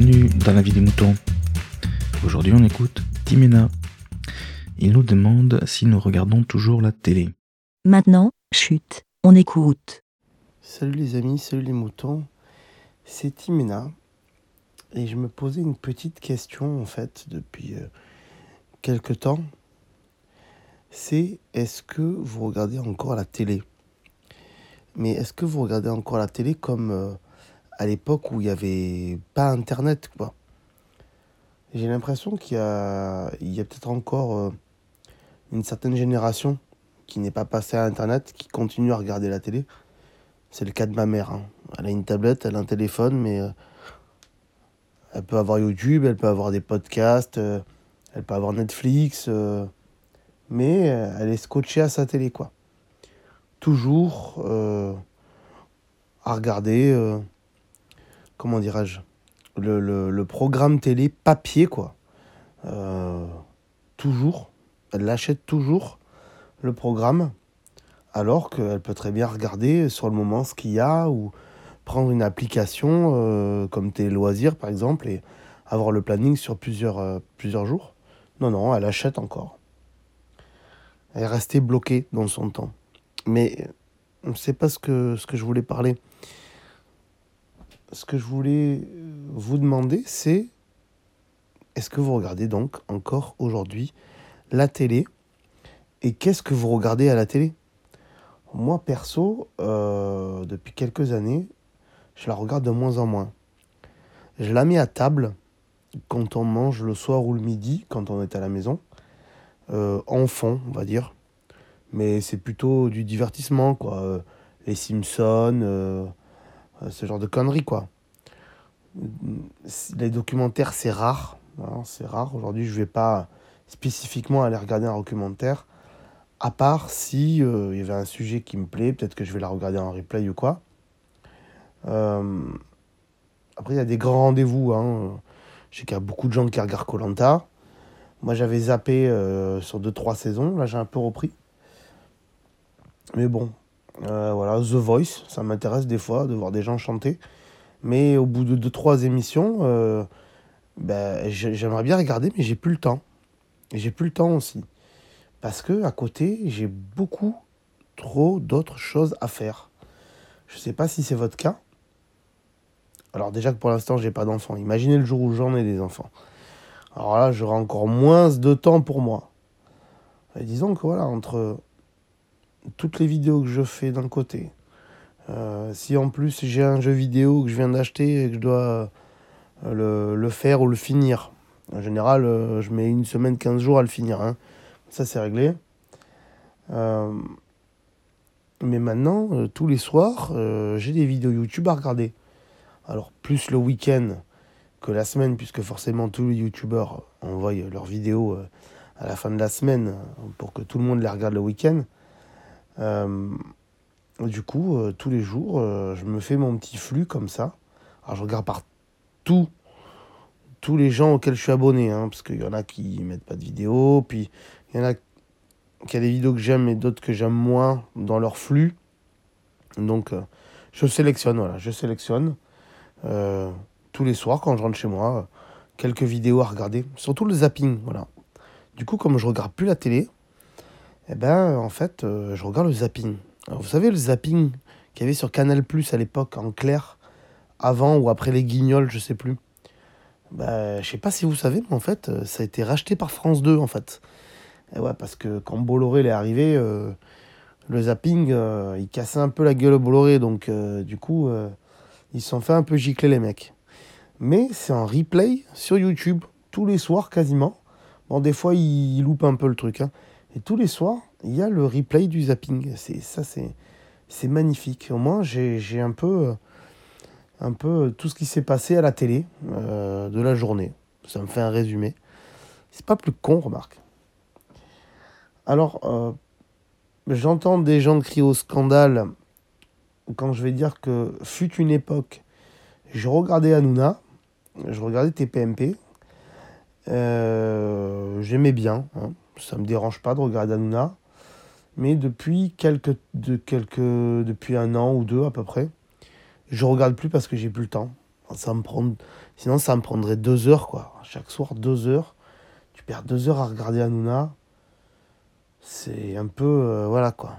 Bienvenue dans la vie des moutons. Aujourd'hui on écoute Timena. Il nous demande si nous regardons toujours la télé. Maintenant, chute, on écoute. Salut les amis, salut les moutons. C'est Timena. Et je me posais une petite question en fait depuis euh, quelque temps. C'est est-ce que vous regardez encore la télé? Mais est-ce que vous regardez encore la télé comme euh, à l'époque où il n'y avait pas internet quoi J'ai l'impression qu'il y a, a peut-être encore euh, une certaine génération qui n'est pas passée à internet, qui continue à regarder la télé. C'est le cas de ma mère. hein. Elle a une tablette, elle a un téléphone, mais euh, elle peut avoir YouTube, elle peut avoir des podcasts, euh, elle peut avoir Netflix, mais elle est scotchée à sa télé, quoi. Toujours à regarder, comment dirais-je, le, programme télé papier, quoi. Euh, toujours, elle l'achète toujours, le programme, alors qu'elle peut très bien regarder sur le moment ce qu'il y a, ou prendre une application euh, comme Télé Loisirs par exemple et avoir le planning sur plusieurs, euh, plusieurs jours. Non, non, elle achète encore. Elle est restée bloquée dans son temps. Mais c'est pas ce que, ce que je voulais parler. Ce que je voulais euh, vous demander, c'est est-ce que vous regardez donc encore aujourd'hui la télé? Et qu'est-ce que vous regardez à la télé? Moi, perso, euh, depuis quelques années, je la regarde de moins en moins. Je la mets à table quand on mange le soir ou le midi, quand on est à la maison, euh, en fond, on va dire. Mais c'est plutôt du divertissement, quoi. Euh, Les Simpsons, ce genre de conneries, quoi. Les documentaires, c'est rare. hein, c'est rare. Aujourd'hui, je vais pas spécifiquement aller regarder un documentaire. À part si euh, y avait un sujet qui me plaît, peut-être que je vais la regarder en replay ou quoi. Euh, après, il y a des grands rendez-vous. Hein. Je sais qu'il y a beaucoup de gens qui regardent Colanta. Moi, j'avais zappé euh, sur 2-3 saisons. Là, j'ai un peu repris. Mais bon, euh, voilà, The Voice, ça m'intéresse des fois de voir des gens chanter. Mais au bout de 2-3 émissions, euh, ben, j'ai- j'aimerais bien regarder, mais j'ai plus le temps. Et j'ai plus le temps aussi. Parce que à côté, j'ai beaucoup trop d'autres choses à faire. Je sais pas si c'est votre cas. Alors déjà que pour l'instant, j'ai pas d'enfants. Imaginez le jour où j'en ai des enfants. Alors là, j'aurai encore moins de temps pour moi. Disons que voilà, entre toutes les vidéos que je fais d'un côté, euh, si en plus j'ai un jeu vidéo que je viens d'acheter et que je dois euh, le, faire ou le finir, en général, euh, je mets une semaine, 15 jours à le finir. hein. Ça, c'est réglé. Mais maintenant, tous les soirs, j'ai des vidéos YouTube à regarder. Alors, plus le week-end que la semaine, puisque forcément tous les YouTubeurs envoient leurs vidéos à la fin de la semaine pour que tout le monde les regarde le week-end. Euh, du coup, euh, tous les jours, euh, je me fais mon petit flux comme ça. Alors, je regarde par tout, tous les gens auxquels je suis abonné, hein, parce qu'il y en a qui mettent pas de vidéos, puis il y en a qui a des vidéos que j'aime et d'autres que j'aime moins dans leur flux. Donc, je sélectionne, voilà, je sélectionne tous les soirs quand je rentre chez moi, quelques vidéos à regarder, surtout le zapping, voilà. Du coup, comme je regarde plus la télé, eh ben, en fait, euh, je regarde le zapping. Vous savez, le zapping qu'il y avait sur Canal Plus à l'époque, en clair, avant ou après les guignols, je sais plus. Bah, je sais pas si vous savez, mais en fait, euh, ça a été racheté par France 2, en fait. Et ouais, parce que quand Bolloré est arrivé, euh, le zapping, euh, il cassait un peu la gueule au Bolloré, donc euh, du coup, euh, ils se sont fait un peu gicler les mecs. Mais c'est en replay sur YouTube, tous les soirs quasiment. Bon, des fois, ils, ils loupent un peu le truc. hein. Et tous les soirs, il y a le replay du zapping. C'est ça, c'est magnifique. Au moins, j'ai j'ai un peu, euh, un peu tout ce qui s'est passé à la télé euh, de la journée. Ça me fait un résumé. C'est pas plus con, remarque. Alors, euh, j'entends des gens crier au scandale quand je vais dire que fut une époque, je regardais Hanouna, je regardais TPMP, j'aimais bien, hein, ça me dérange pas de regarder Hanouna, mais depuis quelques, de quelques, depuis un an ou deux à peu près, je regarde plus parce que j'ai plus le temps. Ça me prend... Sinon, ça me prendrait deux heures, quoi. Chaque soir, deux heures. Tu perds deux heures à regarder Hanouna. C'est un peu... euh, voilà, quoi.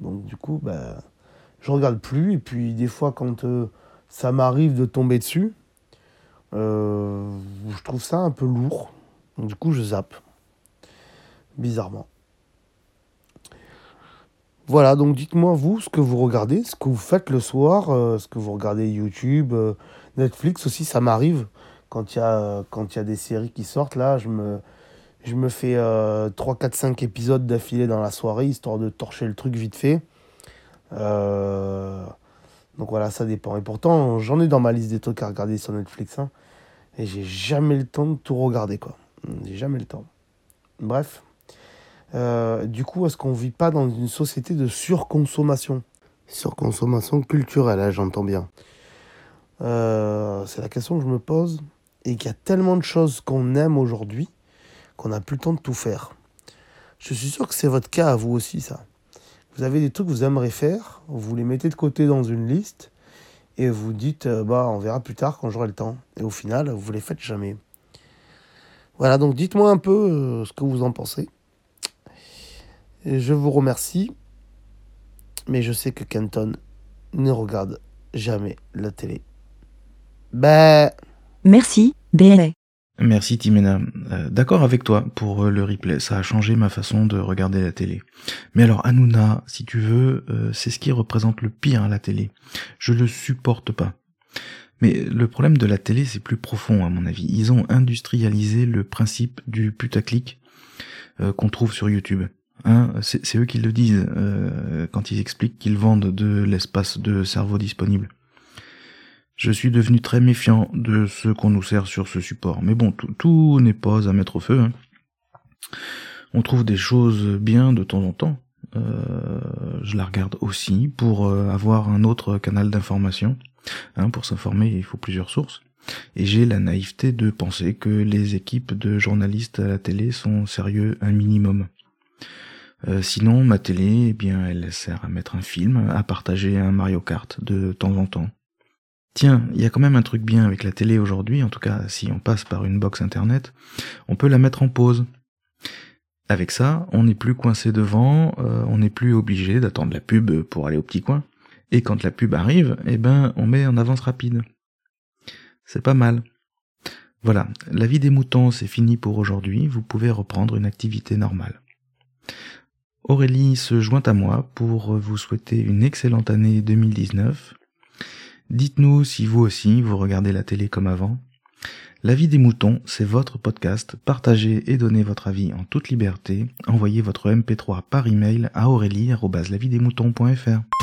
Donc, du coup, ben, je regarde plus. Et puis, des fois, quand euh, ça m'arrive de tomber dessus, euh, je trouve ça un peu lourd. Donc, du coup, je zappe. Bizarrement. Voilà, donc dites-moi vous ce que vous regardez, ce que vous faites le soir, euh, ce que vous regardez YouTube, euh, Netflix aussi, ça m'arrive quand il y a quand y a des séries qui sortent là, je me fais euh, 3 4 5 épisodes d'affilée dans la soirée histoire de torcher le truc vite fait. Euh, donc voilà, ça dépend. Et pourtant, j'en ai dans ma liste des trucs à regarder sur Netflix hein, et j'ai jamais le temps de tout regarder quoi. J'ai jamais le temps. Bref. Euh, du coup, est-ce qu'on vit pas dans une société de surconsommation? Surconsommation culturelle, hein, j'entends bien. Euh, c'est la question que je me pose. Et qu'il y a tellement de choses qu'on aime aujourd'hui qu'on n'a plus le temps de tout faire. Je suis sûr que c'est votre cas à vous aussi, ça. Vous avez des trucs que vous aimeriez faire, vous les mettez de côté dans une liste et vous dites, euh, bah, on verra plus tard quand j'aurai le temps. Et au final, vous les faites jamais. Voilà, donc dites-moi un peu ce que vous en pensez. Et je vous remercie, mais je sais que Kenton ne regarde jamais la télé. Ben, Merci, BLA. Merci Timena. Euh, D'accord avec toi pour euh, le replay, ça a changé ma façon de regarder la télé. Mais alors Hanouna, si tu veux, euh, c'est ce qui représente le pire à la télé. Je le supporte pas. Mais le problème de la télé, c'est plus profond à mon avis. Ils ont industrialisé le principe du putaclic euh, qu'on trouve sur YouTube. Hein, c'est eux qui le disent euh, quand ils expliquent qu'ils vendent de l'espace de cerveau disponible. Je suis devenu très méfiant de ce qu'on nous sert sur ce support. Mais bon, tout, tout n'est pas à mettre au feu. hein. On trouve des choses bien de temps en temps. Euh, je la regarde aussi pour euh, avoir un autre canal d'information. Hein, pour s'informer, il faut plusieurs sources. Et j'ai la naïveté de penser que les équipes de journalistes à la télé sont sérieux un minimum. Euh, sinon, ma télé, eh bien, elle sert à mettre un film, à partager un Mario Kart de temps en temps. Tiens, il y a quand même un truc bien avec la télé aujourd'hui, en tout cas si on passe par une box internet, on peut la mettre en pause. Avec ça, on n'est plus coincé devant, euh, on n'est plus obligé d'attendre la pub pour aller au petit coin. Et quand la pub arrive, eh ben, on met en avance rapide. C'est pas mal. Voilà, la vie des moutons, c'est fini pour aujourd'hui, vous pouvez reprendre une activité normale. Aurélie se joint à moi pour vous souhaiter une excellente année 2019. Dites-nous si vous aussi vous regardez la télé comme avant. La vie des moutons, c'est votre podcast. Partagez et donnez votre avis en toute liberté. Envoyez votre MP3 par email à aurélie.lavidesmoutons.fr.